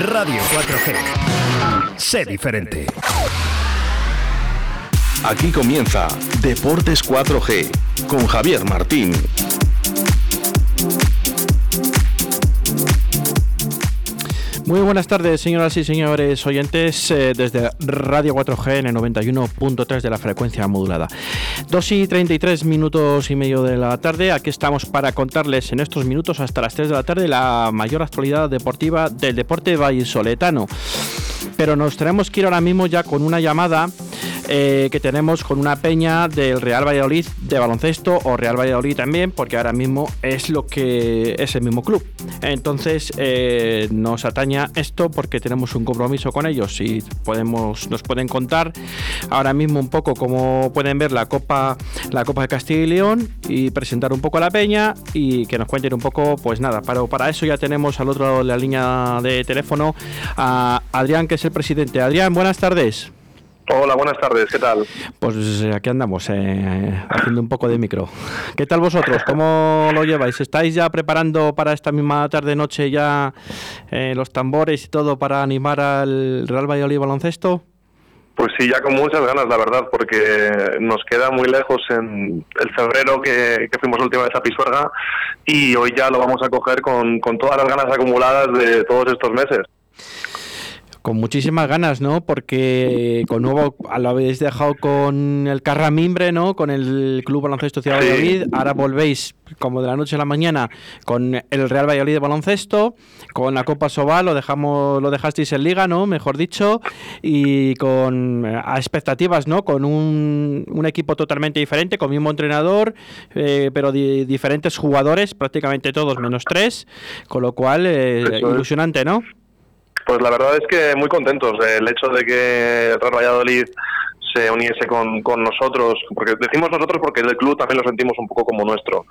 Radio 4G. Sé diferente. Aquí comienza Deportes 4G con Javier Martín. Muy buenas tardes, señoras y señores oyentes, eh, desde Radio 4G en el 91.3 de la frecuencia modulada. 2 y 33 minutos y medio de la tarde, aquí estamos para contarles en estos minutos hasta las 3 de la tarde la mayor actualidad deportiva del deporte vallisoletano. Pero nos tenemos que ir ahora mismo ya con una llamada eh, que tenemos con una peña del Real Valladolid de baloncesto o Real Valladolid también, porque ahora mismo es lo que es el mismo club. Entonces eh, nos ataña esto porque tenemos un compromiso con ellos y podemos, nos pueden contar ahora mismo un poco cómo pueden ver la Copa, la Copa de Castilla y León y presentar un poco a la peña y que nos cuenten un poco, pues nada, para, para eso ya tenemos al otro lado de la línea de teléfono a Adrián, que es el presidente. Adrián, buenas tardes. Hola, buenas tardes, ¿qué tal? Pues aquí andamos, eh, haciendo un poco de micro. ¿Qué tal vosotros? ¿Cómo lo lleváis? ¿Estáis ya preparando para esta misma tarde-noche ya eh, los tambores y todo para animar al Real Valladolid baloncesto? Pues sí, ya con muchas ganas, la verdad, porque nos queda muy lejos en el febrero que, que fuimos la última vez a Pisuerga y hoy ya lo vamos a coger con, con todas las ganas acumuladas de todos estos meses. Con muchísimas ganas, ¿no? Porque con nuevo lo habéis dejado con el Carramimbre, ¿no? Con el Club Baloncesto Ciudad de Valladolid. Ahora volvéis, como de la noche a la mañana, con el Real Valladolid de baloncesto, con la Copa Sobal, lo dejamos, lo dejasteis en Liga, ¿no? Mejor dicho, y con a expectativas, ¿no? Con un, un equipo totalmente diferente, con mismo entrenador, eh, pero di- diferentes jugadores, prácticamente todos menos tres, con lo cual eh, ilusionante, ¿no? Pues la verdad es que muy contentos del hecho de que el Real Valladolid se uniese con, con nosotros, porque decimos nosotros porque el club también lo sentimos un poco como nuestro.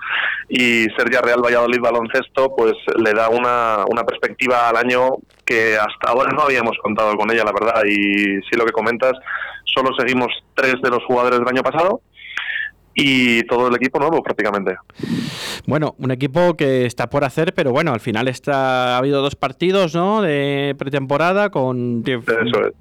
Y ser ya Real Valladolid baloncesto, pues le da una, una perspectiva al año que hasta ahora no habíamos contado con ella, la verdad. Y sí lo que comentas, solo seguimos tres de los jugadores del año pasado y todo el equipo nuevo prácticamente. Bueno, un equipo que está por hacer, pero bueno, al final está, ha habido dos partidos ¿no? de pretemporada con es.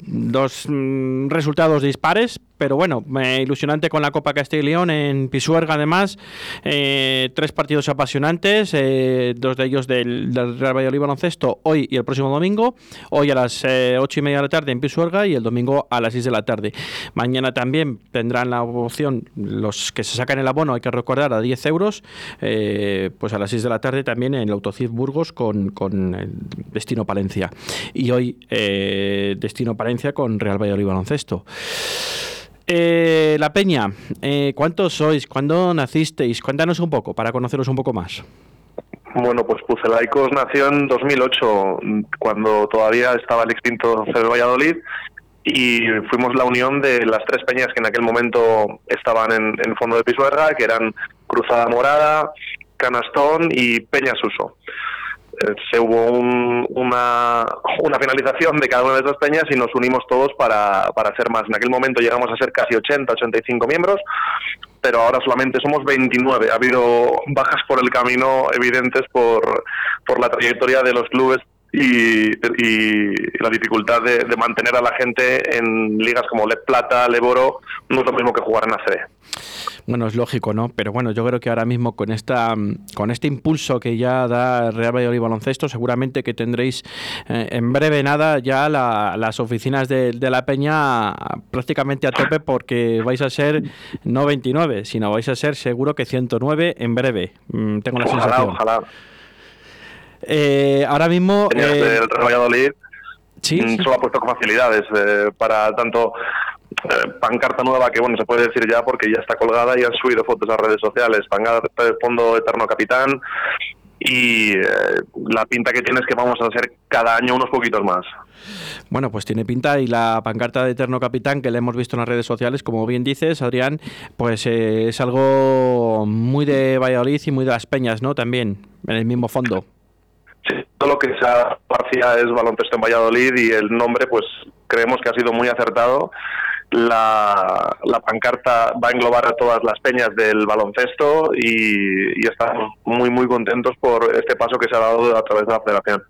dos mm, resultados dispares, pero bueno, ilusionante con la Copa Castilla y León en Pisuerga además, eh, tres partidos apasionantes, eh, dos de ellos del, del Real Valladolid Baloncesto hoy y el próximo domingo, hoy a las eh, ocho y media de la tarde en Pisuerga y el domingo a las 6 de la tarde. Mañana también tendrán la opción, los que se sacan el abono, hay que recordar, a 10 euros, pues a las 6 de la tarde también en el Autocid Burgos con, Destino Palencia. Y hoy Destino Palencia con Real Valladolid Baloncesto. Eh, la Peña, eh, ¿cuántos sois? ¿Cuándo nacisteis? Cuéntanos un poco para conoceros un poco más. Bueno, pues Pucelaicos nació en 2008, cuando todavía estaba el extinto CB Valladolid, y fuimos la unión de las tres peñas que en aquel momento estaban en, en el fondo de Pisuerga, que eran Cruzada Morada, Canastón y Peña Suso. Eh, se hubo un- una, una finalización de cada una de esas peñas y nos unimos todos para, para ser más. En aquel momento llegamos a ser casi 80, 85 miembros, pero ahora solamente somos 29. Ha habido bajas por el camino evidentes por, por la trayectoria de los clubes y, y la dificultad de, de mantener a la gente en ligas como Le Plata, Leboro, no es lo mismo que jugar en ACB. Bueno, es lógico, ¿no? Pero bueno, yo creo que ahora mismo con esta con este impulso que ya da Real Valladolid Baloncesto, seguramente que tendréis eh, en breve nada ya la- las oficinas de, de la Peña prácticamente a tope porque vais a ser no 29, sino vais a ser seguro que 109 en breve. Mm, tengo la Ojalá, sensación. ojalá. Eh, ahora mismo eh, del Real Valladolid sí, mm, solo ha puesto con facilidades eh, para tanto eh, pancarta nueva que, bueno, se puede decir ya porque ya está colgada y han subido fotos a redes sociales. Pancarta de fondo Eterno Capitán y eh, la pinta que tiene es que vamos a hacer cada año unos poquitos más. Bueno, pues tiene pinta y la pancarta de Eterno Capitán que le hemos visto en las redes sociales, como bien dices, Adrián, pues eh, es algo muy de Valladolid y muy de las Peñas, ¿no? También, en el mismo fondo. Sí, todo lo que se hacia es baloncesto en Valladolid y el nombre, pues creemos que ha sido muy acertado. La, la pancarta va a englobar a todas las peñas del baloncesto y, y estamos muy, muy contentos por este paso que se ha dado a través de la federación.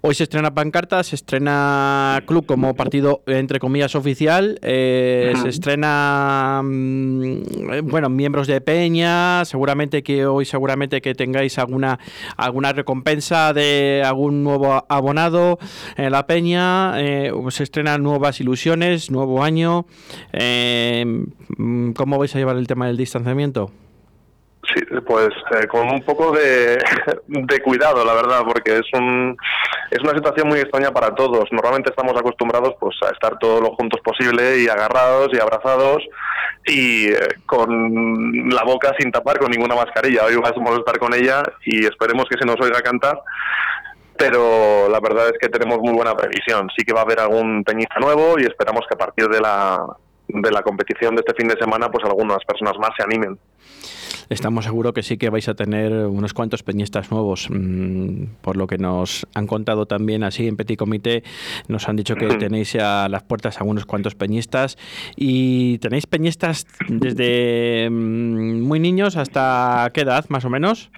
Hoy se estrena pancarta, se estrena club como partido entre comillas oficial, eh, se estrena mm, bueno miembros de Peña, seguramente que hoy seguramente que tengáis alguna alguna recompensa de algún nuevo abonado en la Peña, eh, se estrenan nuevas ilusiones, nuevo año, eh, mm, ¿cómo vais a llevar el tema del distanciamiento? Sí, pues eh, con un poco de, cuidado, la verdad, porque es un es una situación muy extraña para todos. Normalmente estamos acostumbrados pues a estar todo lo juntos posible y agarrados y abrazados y eh, con la boca sin tapar con ninguna mascarilla. Hoy vamos a estar con ella y esperemos que se nos oiga cantar. Pero la verdad es que tenemos muy buena previsión. Sí que va a haber algún peñista nuevo y esperamos que a partir de la, de la competición de este fin de semana, pues algunas personas más se animen estamos seguros que sí que vais a tener unos cuantos peñistas nuevos. Mm, por lo que nos han contado también así en Petit Comité, nos han dicho que tenéis a las puertas a unos cuantos peñistas y tenéis peñistas desde mm, muy niños hasta qué edad más o menos.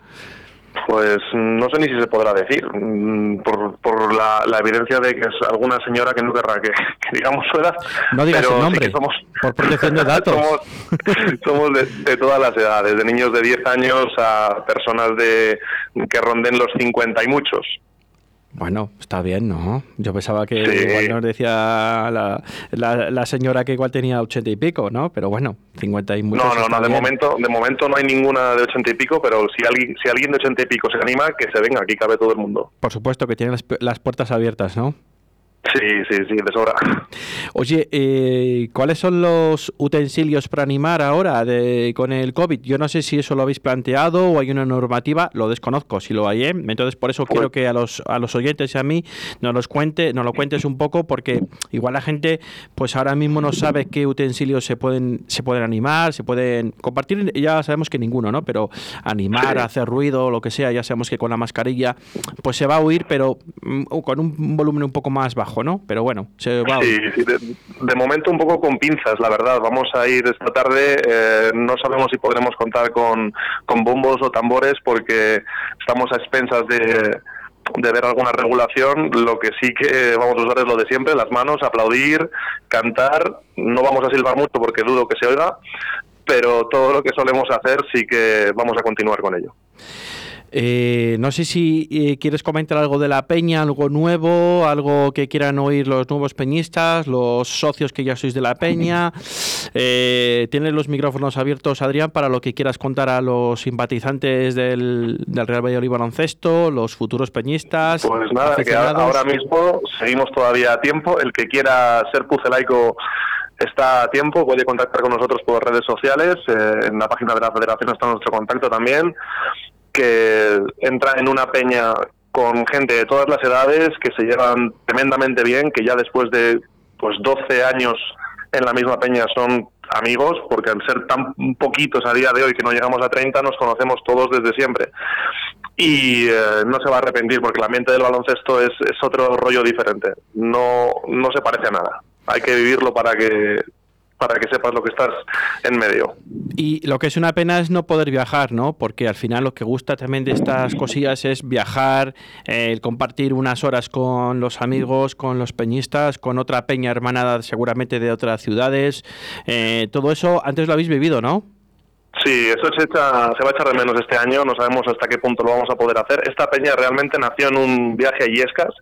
Pues no sé ni si se podrá decir, mm, por, por la, la, evidencia de que es alguna señora que no querrá que, que digamos su edad. No digas pero el nombre, sí somos, por protección de datos. somos, somos de, de, todas las edades, de niños de 10 años a personas de que ronden los 50 y muchos. Bueno, está bien, ¿no? Yo pensaba que Sí. igual nos decía la, la, la señora que igual tenía ochenta y pico, ¿no? Pero bueno, 50 y muchos. No, no, no, de bien. momento, de momento no hay ninguna de 80 y pico, pero si alguien, si alguien de 80 y pico se anima, que se venga, aquí cabe todo el mundo. Por supuesto que tienen las, las puertas abiertas, ¿no? Sí, sí, sí, de sobra. Oye, eh, ¿cuáles son los utensilios para animar ahora de, con el COVID? Yo no sé si eso lo habéis planteado o hay una normativa, lo desconozco si lo hay, ¿eh? Entonces por eso quiero que a los, a los oyentes y a mí nos los cuente, nos lo cuentes un poco porque igual la gente pues ahora mismo no sabe qué utensilios se pueden, se pueden animar, se pueden compartir, ya sabemos que ninguno, ¿no? Pero animar, Sí. hacer ruido, lo que sea, ya sabemos que con la mascarilla pues se va a huir, pero mm, con un volumen un poco más bajo, ¿no? Pero bueno, de momento un poco con pinzas, la verdad. Vamos a ir esta tarde, eh, no sabemos si podremos contar con, con bombos o tambores porque estamos a expensas de, de ver alguna regulación. Lo que sí que vamos a usar es lo de siempre, las manos, aplaudir, cantar. No vamos a silbar mucho porque dudo que se oiga, pero todo lo que solemos hacer sí que vamos a continuar con ello. Eh, no sé si eh, quieres comentar algo de la peña, algo nuevo, algo que quieran oír los nuevos peñistas, los socios que ya sois de la peña. Eh, tienes los micrófonos abiertos, Adrián, para lo que quieras contar a los simpatizantes del, del Real Valladolid Baloncesto, los futuros peñistas. Pues nada, que ahora mismo seguimos todavía a tiempo. El que quiera ser pucelaico está a tiempo, puede contactar con nosotros por redes sociales. eh, en la página de la federación está nuestro contacto también. Que entra en una peña con gente de todas las edades que se llevan tremendamente bien, que ya después de pues 12 años en la misma peña son amigos, porque al ser tan poquitos a día de hoy que no llegamos a 30, nos conocemos todos desde siempre y eh, no se va a arrepentir porque el ambiente del baloncesto es, es otro rollo diferente. No, no se parece a nada. Hay que vivirlo para que para que sepas lo que estás en medio. Y lo que es una pena es no poder viajar, ¿no? Porque al final lo que gusta también de estas cosillas es viajar, eh, el compartir unas horas con los amigos, con los peñistas, con otra peña hermanada seguramente de otras ciudades. Eh, todo eso antes lo habéis vivido, ¿no? Sí, eso se, echa- se va a echar de menos este año, no sabemos hasta qué punto lo vamos a poder hacer. Esta peña realmente nació en un viaje a Illescas,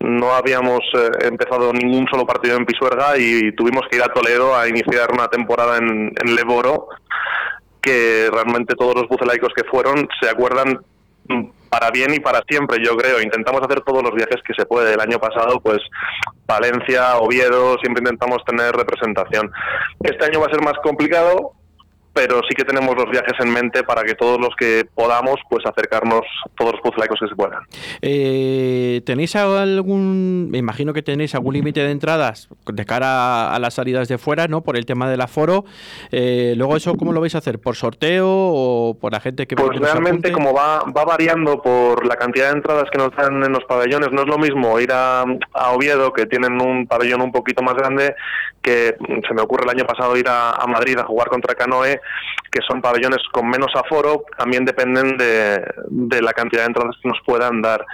no habíamos eh, empezado ningún solo partido en Pisuerga y tuvimos que ir a Toledo a iniciar una temporada en, en Leboro, que realmente todos los bucelaicos que fueron se acuerdan para bien y para siempre, yo creo. Intentamos hacer todos los viajes que se puede. El año pasado, pues Valencia, Oviedo, siempre intentamos tener representación. Este año va a ser más complicado, pero sí que tenemos los viajes en mente para que todos los que podamos, pues acercarnos todos los puzlaicos que se puedan. Eh, ¿Tenéis algún, me imagino que tenéis algún límite de entradas de cara a las salidas de fuera, ¿no? Por el tema del aforo. Eh, luego eso, ¿cómo lo vais a hacer? ¿Por sorteo o por la gente que Pues realmente como va, va variando por la cantidad de entradas que nos dan en los pabellones, no es lo mismo ir a, a Oviedo, que tienen un pabellón un poquito más grande, que mm, se me ocurre el año pasado ir a, a Madrid a jugar contra Canoe, que son pabellones con menos aforo, también dependen de, de la cantidad de entradas que nos puedan dar.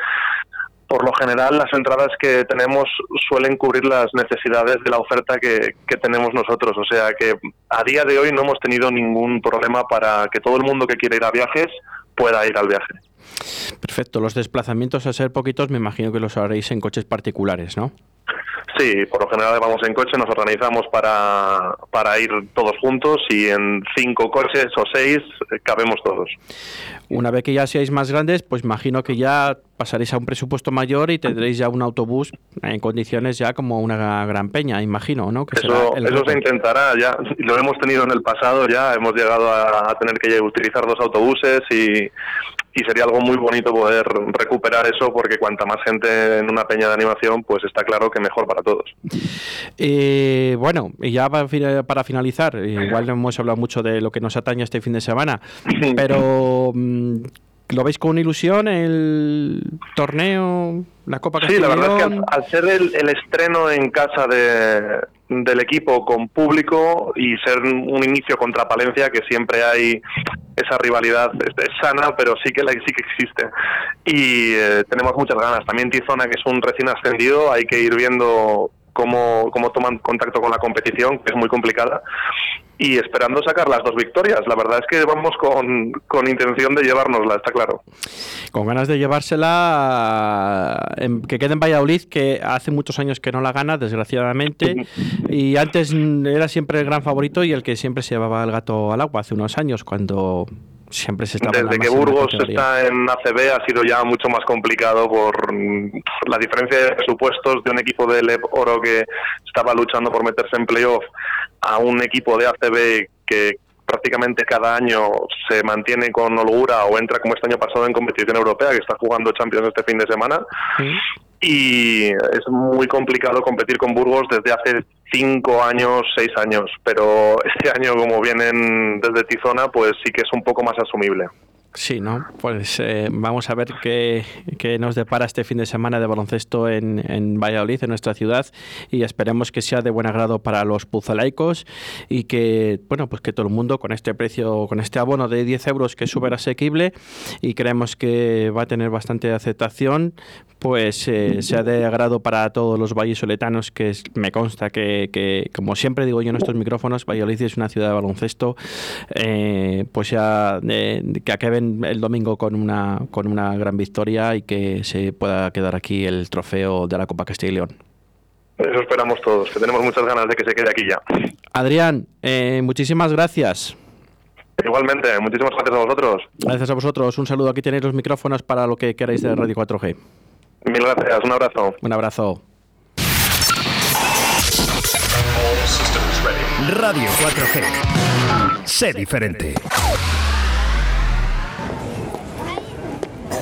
Por lo general, las entradas que tenemos suelen cubrir las necesidades de la oferta que, que tenemos nosotros. O sea que a día de hoy no hemos tenido ningún problema para que todo el mundo que quiera ir a viajes pueda ir al viaje. Perfecto. Los desplazamientos a ser poquitos, me imagino que los haréis en coches particulares, ¿no? Sí, por lo general vamos en coche, nos organizamos para, para ir todos juntos y en cinco coches o seis eh, cabemos todos. Una vez que ya seáis más grandes, pues imagino que ya pasaréis a un presupuesto mayor y tendréis ya un autobús en condiciones ya como una gran peña, imagino, ¿no? Que Eso, el eso se intentará, ya lo hemos tenido en el pasado, ya hemos llegado a, a tener que utilizar dos autobuses y, y sería algo muy bonito poder recuperar eso porque cuanta más gente en una peña de animación, pues está claro que mejor para todos. Eh, bueno, y ya para, fina- para finalizar, igual no hemos hablado mucho de lo que nos atañe este fin de semana, pero mm, ¿lo veis con ilusión el torneo, la Copa Sí, la verdad es que al, al ser el, el estreno en casa de, del equipo con público y ser un inicio contra Palencia, que siempre hay esa rivalidad es, es sana, pero sí que la, sí que existe. Y eh, tenemos muchas ganas. También Tizona, que es un recién ascendido, hay que ir viendo cómo, cómo toman contacto con la competición, que es muy complicada. Y esperando sacar las dos victorias. La verdad es que vamos con, con intención de llevárnosla, está claro. Con ganas de llevársela, en- que quede en Valladolid, que hace muchos años que no la gana, desgraciadamente, y antes era siempre el gran favorito y el que siempre se llevaba el gato al agua, hace unos años, cuando siempre se la Desde que Burgos está en ACB ha sido ya mucho más complicado por mm, la diferencia de presupuestos de un equipo de LEP Oro que estaba luchando por meterse en playoff a un equipo de ACB que prácticamente cada año se mantiene con holgura o entra como este año pasado en competición europea que está jugando Champions este fin de semana. Y es muy complicado competir con Burgos desde hace cinco años, seis años, pero este año como vienen desde Tizona, pues sí que es un poco más asumible. Sí, ¿no? Pues eh, vamos a ver qué, qué nos depara este fin de semana de baloncesto en, en Valladolid, en nuestra ciudad, y esperemos que sea de buen agrado para los puzalaicos y que, bueno, pues que todo el mundo con este precio, con este abono de 10 euros que es súper asequible y creemos que va a tener bastante aceptación, pues eh, sea de agrado para todos los vallisoletanos, que es- me consta que, que, como siempre digo yo en estos micrófonos, Valladolid es una ciudad de baloncesto, eh, pues ya eh, que acaben el domingo con una, con una gran victoria y que se pueda quedar aquí el trofeo de la Copa Castilla y León. Eso esperamos todos, que tenemos muchas ganas de que se quede aquí ya. Adrián, eh, muchísimas gracias. Igualmente, muchísimas gracias a vosotros. Gracias a vosotros. Un saludo. Aquí tenéis los micrófonos para lo que queráis de Radio 4G. Mil gracias, un abrazo. Un abrazo. Radio 4G. Sé diferente.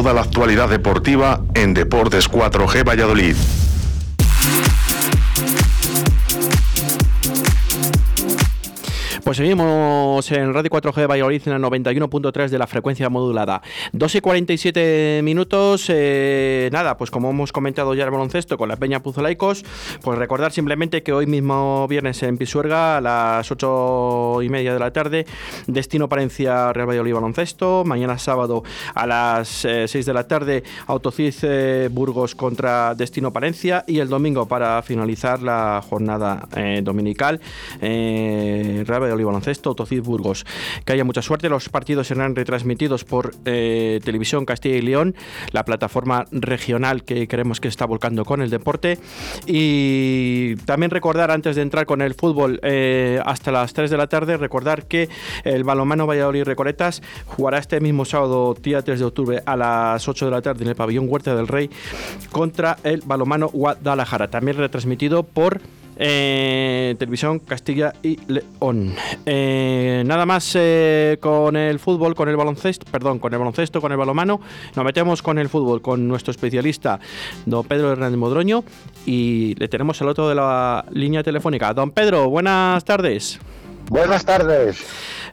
Toda la actualidad deportiva en Deportes 4G Valladolid. Pues seguimos en Radio 4G de Valladolid en la 91.3 de la frecuencia modulada. 2 y 47 minutos. eh, nada, pues como hemos comentado ya el baloncesto con la Peña Puzolaicos, pues recordar simplemente que hoy mismo viernes en Pisuerga a las 8 y media de la tarde, Destino Palencia Real Valladolid Baloncesto. Mañana sábado a las eh, 6 de la tarde, Autocid eh, Burgos contra Destino Palencia. Y el domingo para finalizar la jornada eh, dominical, eh, Real Valladolid Baloncesto, Autocid Burgos. Que haya mucha suerte. Los partidos serán retransmitidos por eh, Televisión Castilla y León, la plataforma regional que creemos que está volcando con el deporte. Y también recordar, antes de entrar con el fútbol eh, hasta las 3 de la tarde, recordar que el balonmano Valladolid Recoletas jugará este mismo sábado, día 3 de octubre, a las 8 de la tarde en el pabellón Huerta del Rey contra el balonmano Guadalajara. También retransmitido por eh, Televisión Castilla y León. Eh, nada más eh, con el fútbol, con el baloncesto, perdón, con el baloncesto, con el balomano. Nos metemos con el fútbol, con nuestro especialista, don Pedro Hernández Modroño, y le tenemos al otro de la línea telefónica. Don Pedro, buenas tardes. Buenas tardes.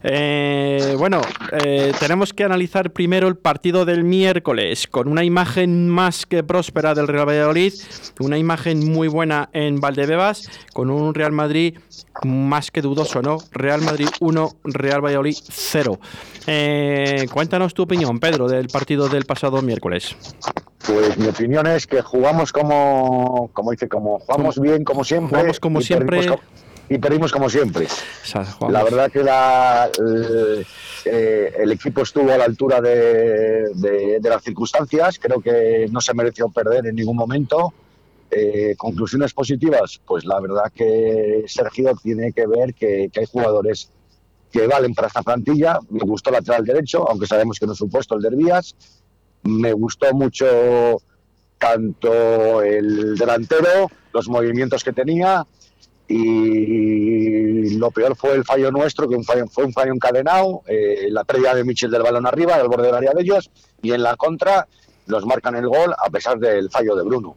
Eh, bueno, eh, tenemos que analizar primero el partido del miércoles con una imagen más que próspera del Real Valladolid, una imagen muy buena en Valdebebas, con un Real Madrid más que dudoso, ¿no? Real Madrid 1, Real Valladolid 0. Eh, cuéntanos tu opinión, Pedro, del partido del pasado miércoles. Pues mi opinión es que jugamos como, como dice, como jugamos bien como siempre. Jugamos como siempre. Y perdimos como siempre. La verdad que la, eh, eh, el equipo estuvo a la altura de, de- de las circunstancias. Creo que no se mereció perder en ningún momento. Eh, conclusiones positivas, pues la verdad que Sergio tiene que ver que, que hay jugadores que valen para esta plantilla. Me gustó el lateral derecho, aunque sabemos que no es su puesto el de Herbías. Me gustó mucho tanto el delantero, los movimientos que tenía y lo peor fue el fallo nuestro, que fue un fallo encadenado, eh, la pérdida de Michel del balón arriba, al borde del área de ellos, y en la contra nos marcan el gol a pesar del fallo de Bruno.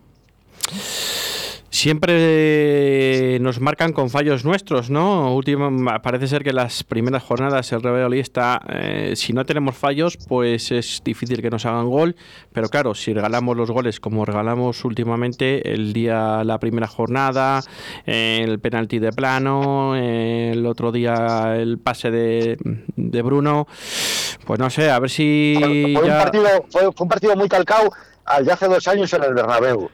Siempre nos marcan con fallos nuestros, ¿no? Último, parece ser que las primeras jornadas el Real está, eh, si no tenemos fallos, pues es difícil que nos hagan gol, pero claro, si regalamos los goles como regalamos últimamente el día, la primera jornada, eh, el penalti de plano, eh, el otro día el pase de, de Bruno, pues no sé, a ver si fue, un ya- partido, fue, fue un partido muy calcado al de hace dos años en el Bernabéu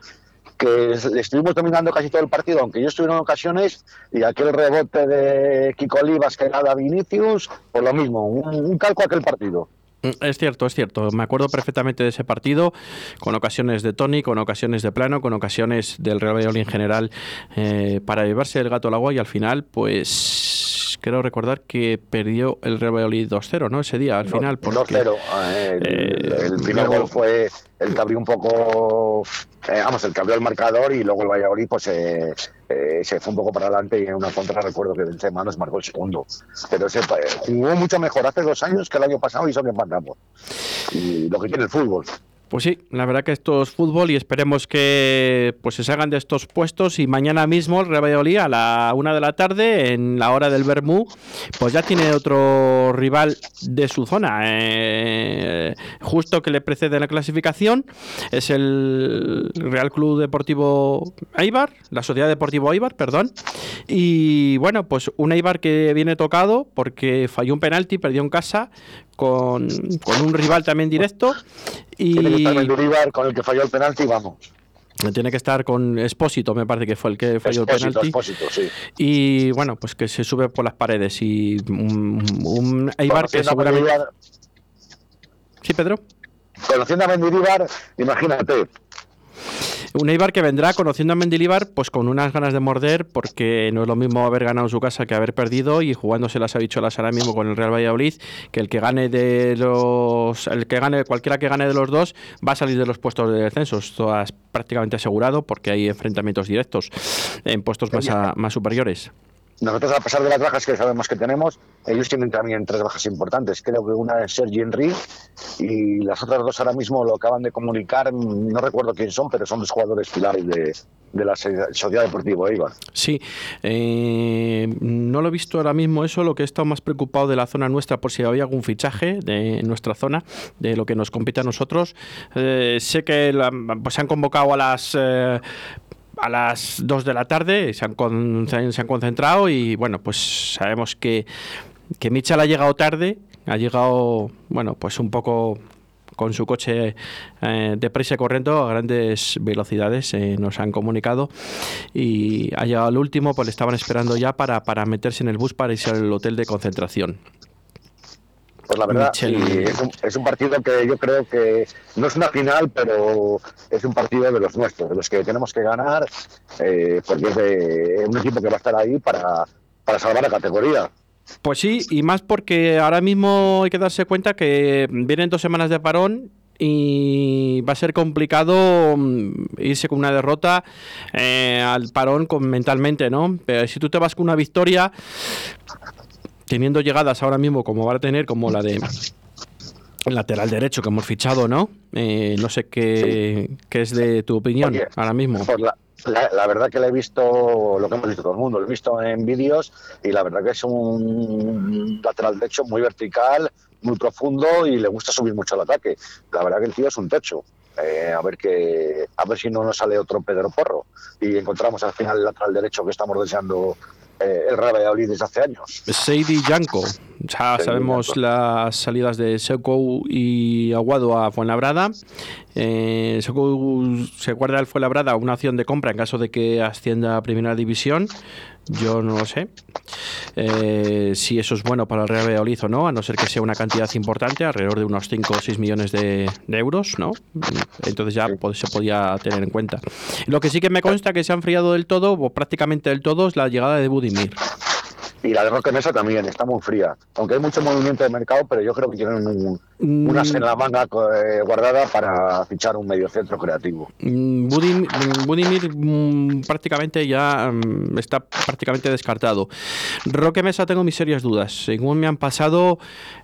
que es- estuvimos dominando casi todo el partido, aunque yo estuve en ocasiones y aquel rebote de Kiko Olivas que de Vinicius, pues lo mismo, un, calco aquel partido. Mm, Es cierto, es cierto. Me acuerdo perfectamente de ese partido, con ocasiones de Tony, con ocasiones de plano, con ocasiones del Real Valladolid en general, eh, para llevarse el gato al agua y al final, pues creo recordar que perdió el Real Valladolid 2-0, ¿no? Ese día, al final. porque- 2-0. eh, el, eh, el primer luego- gol fue el que abrió un poco, eh, vamos, el que abrió el marcador y luego el Valladolid pues eh, eh, se fue un poco para adelante y en una contra recuerdo que Benzema nos marcó el segundo. Pero ese, jugó mucho mejor hace dos años que el año pasado y eso que empatamos. Y lo que tiene el fútbol. Pues sí, la verdad que esto es fútbol y esperemos que pues se salgan de estos puestos y mañana mismo el Real a la una de la tarde en la hora del Bermú pues ya tiene otro rival de su zona eh, justo que le precede en la clasificación es el Real Club Deportivo Eibar, la Sociedad Deportivo Eibar, perdón y bueno pues un Eibar que viene tocado porque falló un penalti, perdió en casa con, con un rival también directo Tiene que y estar Mendilibar con el que falló el penalti vamos. tiene que estar con Espósito, me parece que fue el que falló el penalti. Expósito, sí. Y bueno, pues que se sube por las paredes y un, un Eibar que seguramente... Mendilibar- Sí, Pedro. Conociendo a Mendilibar, imagínate, Un Eibar que vendrá conociendo a Mendilibar pues con unas ganas de morder porque no es lo mismo haber ganado en su casa que haber perdido y jugándose las habichuelas ahora mismo con el Real Valladolid que el que gane de los el que gane cualquiera que gane de los dos va a salir de los puestos de descenso. Esto es prácticamente asegurado porque hay enfrentamientos directos en puestos más, a- más superiores nosotros, a pesar de las bajas que sabemos que tenemos, ellos tienen también tres bajas importantes. Creo que una es Sergi Henry y las otras dos ahora mismo lo acaban de comunicar. No recuerdo quién son, pero son dos jugadores pilares de, de la Sociedad Deportiva Eibar. Sí, eh, no lo he visto ahora mismo eso, lo que he estado más preocupado de la zona nuestra por si había algún fichaje de nuestra zona, de lo que nos compete a nosotros. Eh, sé que la- pues se han convocado a las... eh, a las 2 de la tarde se han, con- se han- concentrado y bueno, pues sabemos que, que Mitchell ha llegado tarde, ha llegado, bueno, pues un poco con su coche eh, deprisa y corriendo a grandes velocidades, eh, nos han comunicado y ha llegado el último, pues le estaban esperando ya para, para meterse en el bus para irse al hotel de concentración. Pues la verdad, un, es un partido que yo creo que no es una final, pero es un partido de los nuestros, de los que tenemos que ganar, eh, porque es de un equipo que va a estar ahí para, para salvar la categoría. Pues sí, y más porque ahora mismo hay que darse cuenta que vienen dos semanas de parón y va a ser complicado mm, irse con una derrota eh, al parón con, mentalmente, ¿no? Pero si tú te vas con una victoria, teniendo llegadas ahora mismo como va a tener, como la de el lateral derecho que hemos fichado, ¿no? Eh, no sé qué, qué es de tu opinión Oye, ahora mismo. Pues la, la- la verdad que le he visto lo que hemos visto todo el mundo, lo he visto en vídeos y la verdad que es un lateral derecho muy vertical, muy profundo y le gusta subir mucho al ataque. La verdad que el tío es un techo. Eh, a ver que a ver si no nos sale otro Pedro Porro y encontramos al final el lateral derecho que estamos deseando eh, el Real Valladolid desde hace años. Seidi Yanko. Ya sabemos Yanko. las salidas de Seco y Aguado a Fuenlabrada. Eh, Sekou se guarda el Fuenlabrada una opción de compra en caso de que ascienda a Primera División. Yo no lo sé eh, si eso es bueno para el Real Valladolid o no, a no ser que sea una cantidad importante, alrededor de unos 5 o 6 millones de, de euros, ¿no? Entonces ya pues, se podía tener en cuenta. Lo que sí que me consta que se ha enfriado del todo, o prácticamente del todo, es la llegada de Budimir. Y la de Roque Mesa también está muy fría. Aunque hay mucho movimiento de mercado, pero yo creo que tienen un, unas en la manga eh, guardada para fichar un mediocentro creativo. Mm, Budim- mm, Budimir mm, prácticamente ya mm, está prácticamente descartado. Roque Mesa tengo mis serias dudas. Según me han pasado,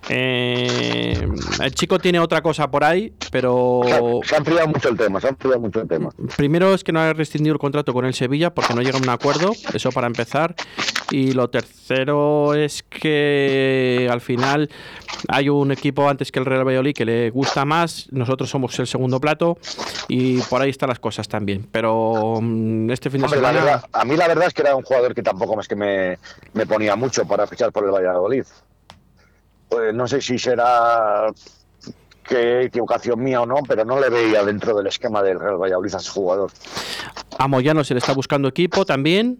eh, el chico tiene otra cosa por ahí, pero Se ha, se ha enfriado mucho el tema, se ha enfriado mucho el tema. primero es que no ha rescindido el contrato con el Sevilla porque no llega a un acuerdo, eso para empezar. Y lo tercero es que al final hay un equipo antes que el Real Valladolid que le gusta más, nosotros somos el segundo plato y por ahí están las cosas también. Pero mm, este fin de Hombre, semana... verdad- a mí la verdad es que era un jugador que tampoco es que me, me ponía mucho para fichar por el Valladolid. Pues no sé si será qué equivocación mía o no, pero no le veía dentro del esquema del Real Valladolid a ese jugador. A Moyano se le está buscando equipo también.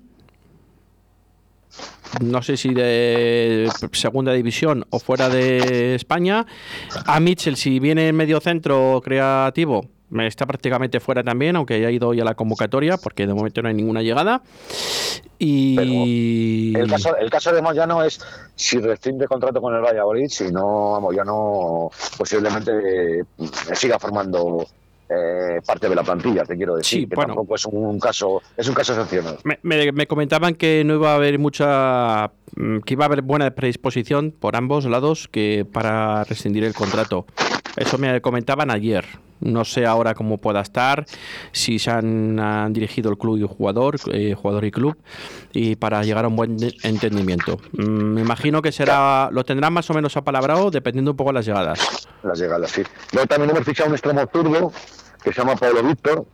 No sé si de segunda división o fuera de España. A Mitchell, si viene en medio centro creativo, está prácticamente fuera también, aunque haya ido hoy a la convocatoria, porque de momento no hay ninguna llegada. Y El caso, el caso de Moyano es si rescinde contrato con el Valladolid, si no, Moyano posiblemente eh, siga formando eh, parte de la plantilla, te quiero decir, Sí, que bueno. tampoco es un caso, es un caso excepcional. Me, me- me comentaban que no iba a haber mucha. mm, que iba a haber buena predisposición por ambos lados que para rescindir el contrato. Eso me comentaban ayer. No sé ahora cómo pueda estar, si se han, han dirigido el club y el jugador, eh, jugador y club, y para llegar a un buen entendimiento. Mm, me imagino que será, lo tendrán más o menos apalabrado dependiendo un poco de las llegadas. Las llegadas, sí. Luego también hemos fichado un extremo zurdo que se llama Pablo Víctor,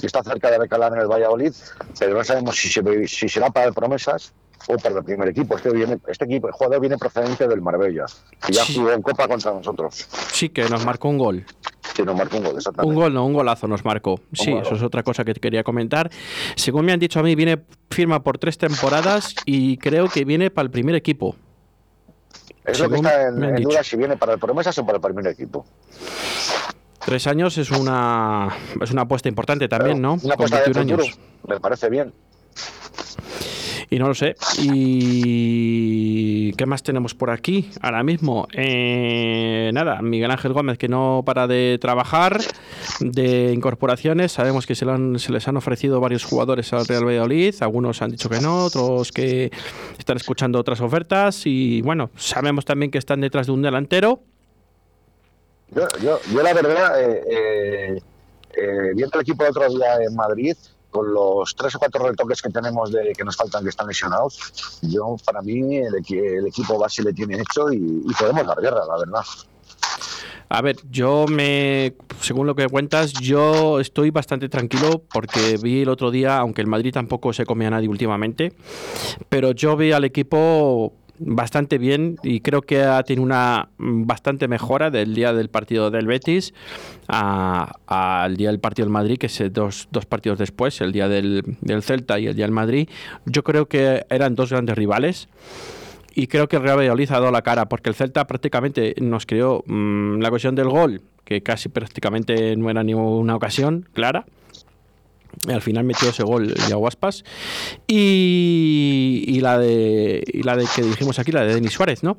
que está cerca de recalar en el Valladolid, pero no sabemos si, se- si será para el Promesas o para el primer equipo. Este, viene, este equipo, el jugador viene procedente del Marbella, que ya Sí. jugó en Copa contra nosotros. Sí, que nos marcó un gol. Que nos marcó un gol, exactamente. Un gol, no, un golazo nos marcó. Sí, golazo. eso es otra cosa que quería comentar. Según me han dicho a mí, viene firma por tres temporadas y creo que viene para el primer equipo. Es lo que está en, en duda si viene para el Promesas o para el primer equipo. Tres años es una es una apuesta importante también, ¿no? Una apuesta de 21 futuro, años. me parece bien. y no lo sé. ¿Y qué más tenemos por aquí ahora mismo? Eh, nada, Miguel Ángel Gómez que no para de trabajar, de incorporaciones. Sabemos que se, le han- se les han ofrecido varios jugadores al Real Valladolid. Algunos han dicho que no, otros que están escuchando otras ofertas. Y bueno, sabemos también que están detrás de un delantero. Yo, yo, yo la verdad, eh, eh, eh, viendo el equipo el otro día en Madrid, con los tres o cuatro retoques que tenemos de que nos faltan que están lesionados, yo para mí el, el equipo base le tiene hecho y podemos dar guerra, la verdad. A ver, yo me, según lo que cuentas, yo estoy bastante tranquilo porque vi el otro día, aunque el Madrid tampoco se comía a nadie últimamente, pero yo vi al equipo bastante bien y creo que ha tenido una mm, bastante mejora del día del partido del Betis al día del partido del Madrid, que es eh, dos, dos partidos después, el día del, del Celta y el día del Madrid. Yo creo que eran dos grandes rivales. Y creo que el Real Valladolid ha dado la cara, porque el Celta prácticamente nos creó mm, la ocasión del gol, que casi prácticamente no era ninguna ocasión clara. Al final metió ese gol de Aguaspas. Y, y la de y la de que dijimos aquí, la de Denis Suárez, ¿no?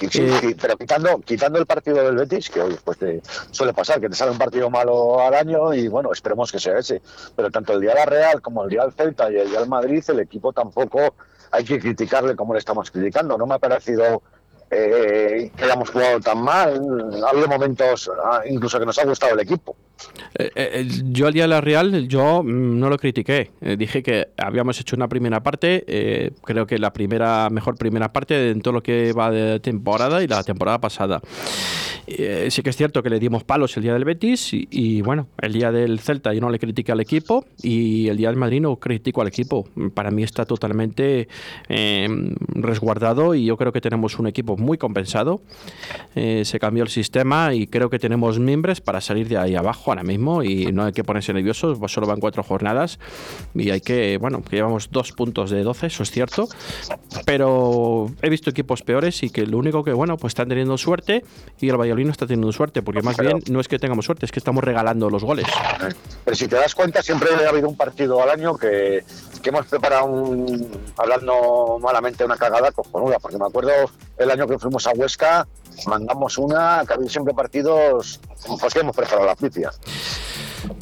Sí, Eh, sí, pero quitando, quitando el partido del Betis, que hoy pues te suele pasar, que te sale un partido malo al año y bueno, esperemos que sea ese. Pero tanto el día de la Real como el día del Celta y el día del Madrid, el equipo tampoco hay que criticarle como le estamos criticando. No me ha parecido eh, que hayamos jugado tan mal. Ha habido momentos ah, incluso que nos ha gustado el equipo. Eh, eh, yo al día de la Real, yo mm, no lo critiqué. Eh, dije que habíamos hecho una primera parte, eh, creo que la primera mejor primera parte en todo lo que va de temporada y la temporada pasada. Sí que es cierto que le dimos palos el día del Betis y, bueno, el día del Celta yo no le critiqué al equipo y el día del Madrid no critico al equipo. Para mí está totalmente eh, resguardado y yo creo que tenemos un equipo muy compensado. Se cambió el sistema y creo que tenemos miembros para salir de ahí abajo ahora mismo y no hay que ponerse nerviosos, pues solo van cuatro jornadas y hay que, bueno, que llevamos dos puntos de 12, eso es cierto, pero he visto equipos peores y que lo único que, bueno, pues están teniendo suerte y el Valladolid no está teniendo suerte, porque más Pero- bien no es que tengamos suerte, es que estamos regalando los goles. Pero si te das cuenta, siempre ha habido un partido al año que, que hemos preparado, un, hablando malamente, una cagada cojonuda. Porque me acuerdo el año que fuimos a Huesca, mandamos una, que ha habido siempre partidos pues que hemos preparado la oficia.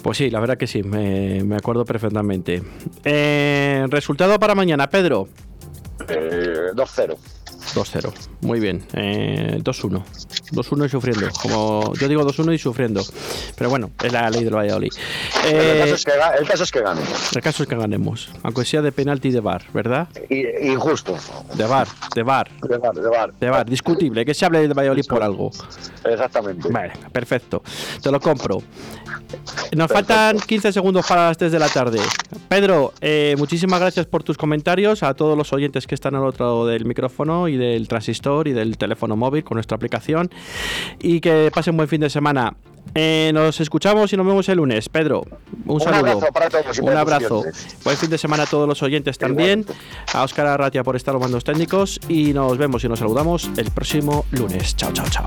Pues sí, la verdad que sí, me, me acuerdo perfectamente. Eh, resultado para mañana, Pedro. Eh, 2-0. 2-0. Muy bien. Eh, 2-1. 2-1 y sufriendo. Como yo digo 2-1 y sufriendo. Pero bueno, es la ley del Valladolid. El, Eh, caso es que, ga- el caso es que gane. el caso es que ganemos. Aunque sea de penalti de bar, ¿verdad? Y, injusto. De bar, de bar, De bar, de bar. de bar. Discutible. Que se hable de Valladolid por algo. Exactamente. Vale, perfecto. Te lo compro. Nos faltan 15 segundos para las 3 de la tarde. Pedro, eh, muchísimas gracias por tus comentarios. A todos los oyentes que están al otro lado del micrófono y del transistor y del teléfono móvil con nuestra aplicación. Y que pasen buen fin de semana. Eh, nos escuchamos y nos vemos el lunes. Pedro, un, Un saludo. abrazo para todos y Un abrazo. Buen fin de semana a todos los oyentes también. A Óscar Arratia por estar los mandos técnicos. Y nos vemos y nos saludamos el próximo lunes. Chao, chao, chao.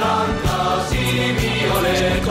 Banderas blancas y violetas.